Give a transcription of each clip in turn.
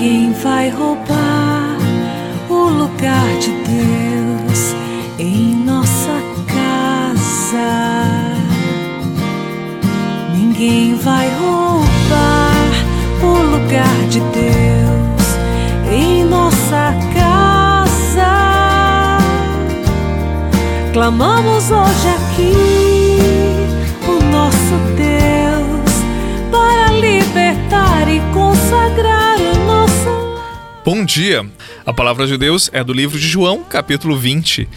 Ninguém vai roubar o lugar de Deus em nossa casa. Ninguém vai roubar o lugar de Deus em nossa casa. Clamamos hoje aqui Bom dia! A palavra de Deus é do livro de João, capítulo 20.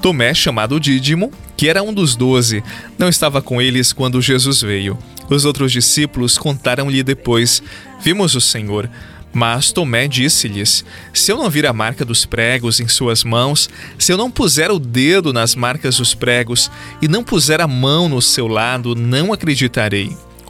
Tomé, chamado Dídimo, que era um dos doze, não estava com eles quando Jesus veio. Os outros discípulos contaram-lhe depois: Vimos o Senhor. Mas Tomé disse-lhes: Se eu não vir a marca dos pregos em suas mãos, se eu não puser o dedo nas marcas dos pregos e não puser a mão no seu lado, não acreditarei.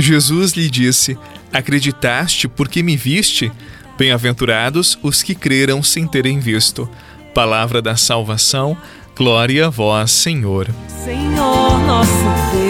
Jesus lhe disse: Acreditaste porque me viste? Bem-aventurados os que creram sem terem visto. Palavra da salvação, glória a vós, Senhor. Senhor nosso Deus,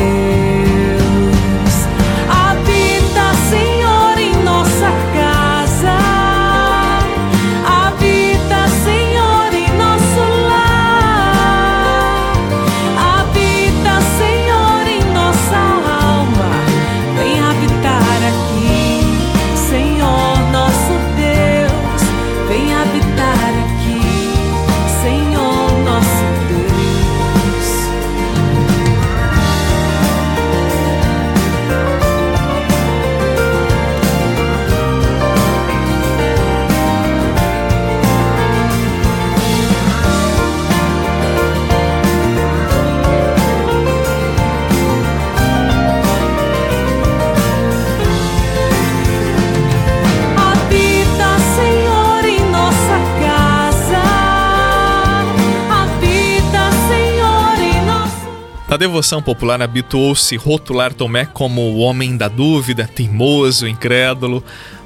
Na devoção popular habituou-se rotular Tomé como o homem da dúvida, teimoso, incrédulo,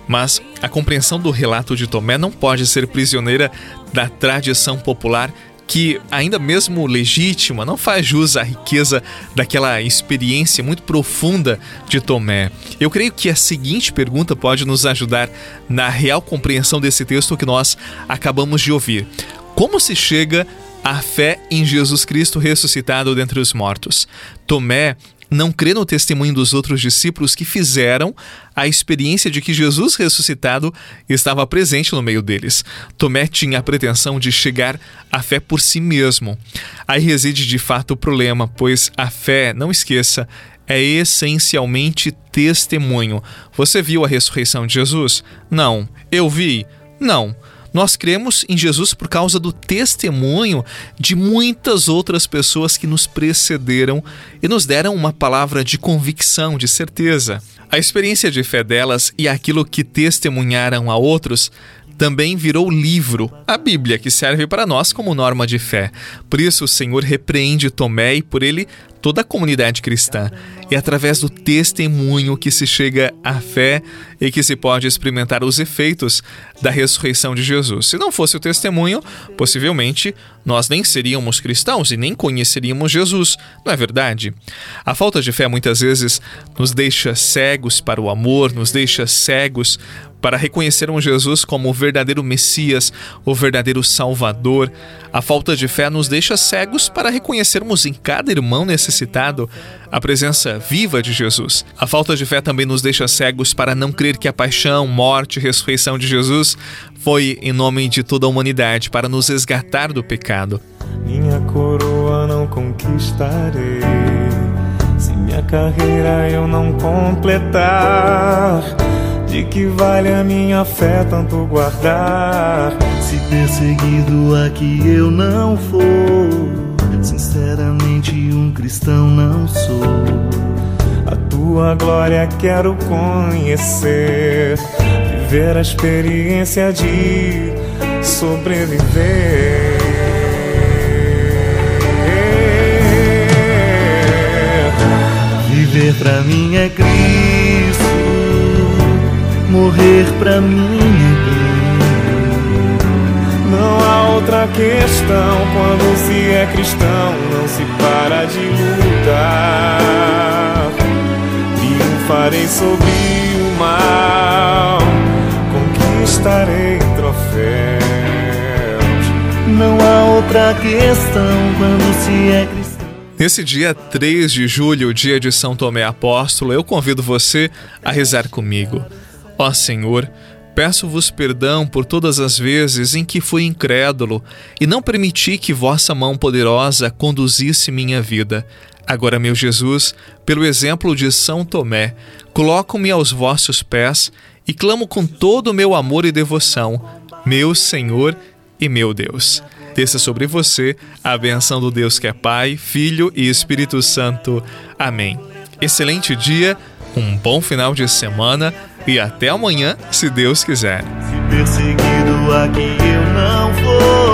mas a compreensão do relato de Tomé não pode ser prisioneira da tradição popular que, ainda mesmo legítima, não faz jus à riqueza daquela experiência muito profunda de Tomé. Eu creio que a seguinte pergunta pode nos ajudar na real compreensão desse texto que nós acabamos de ouvir. Como se chega à fé em Jesus Cristo ressuscitado dentre os mortos? Tomé não crê no testemunho dos outros discípulos que fizeram a experiência de que Jesus ressuscitado estava presente no meio deles. Tomé tinha a pretensão de chegar à fé por si mesmo. Aí reside de fato o problema, pois a fé, não esqueça, é essencialmente testemunho. Você viu a ressurreição de Jesus? Não. Eu vi? Não. Nós cremos em Jesus por causa do testemunho de muitas outras pessoas que nos precederam e nos deram uma palavra de convicção, de certeza. A experiência de fé delas e aquilo que testemunharam a outros também virou livro, a Bíblia, que serve para nós como norma de fé. Por isso, o Senhor repreende Tomé e por ele toda a comunidade cristã. É através do testemunho que se chega à fé e que se pode experimentar os efeitos da ressurreição de Jesus. Se não fosse o testemunho, possivelmente nós nem seríamos cristãos e nem conheceríamos Jesus, não é verdade? A falta de fé muitas vezes nos deixa cegos para o amor, nos deixa cegos para reconhecer um Jesus como o verdadeiro Messias, o verdadeiro Salvador. A falta de fé nos deixa cegos para reconhecermos em cada irmão necessitado a presença viva de Jesus. A falta de fé também nos deixa cegos para não crer que a paixão, morte e ressurreição de Jesus foi em nome de toda a humanidade para nos resgatar do pecado. Minha coroa não conquistarei se minha carreira eu não completar. De que vale a minha fé tanto guardar? Se perseguido aqui eu não for, sinceramente um cristão não sou. A tua glória quero conhecer, viver a experiência de sobreviver. Viver pra mim é Cristo, morrer pra mim é há outra questão quando se é cristão, não se para de lutar. Triunfarei sobre o mal, conquistarei troféus. Não há outra questão quando se é cristão. Nesse dia 3 de julho, dia de São Tomé Apóstolo, eu convido você a rezar comigo. Ó Senhor, peço-vos perdão por todas as vezes em que fui incrédulo e não permiti que vossa mão poderosa conduzisse minha vida. Agora, meu Jesus, pelo exemplo de São Tomé, coloco-me aos vossos pés e clamo com todo o meu amor e devoção, meu Senhor e meu Deus. Desça sobre você a benção do Deus que é Pai, Filho e Espírito Santo. Amém. Excelente dia, um bom final de semana e até amanhã, se Deus quiser. Se perseguido aqui eu não for,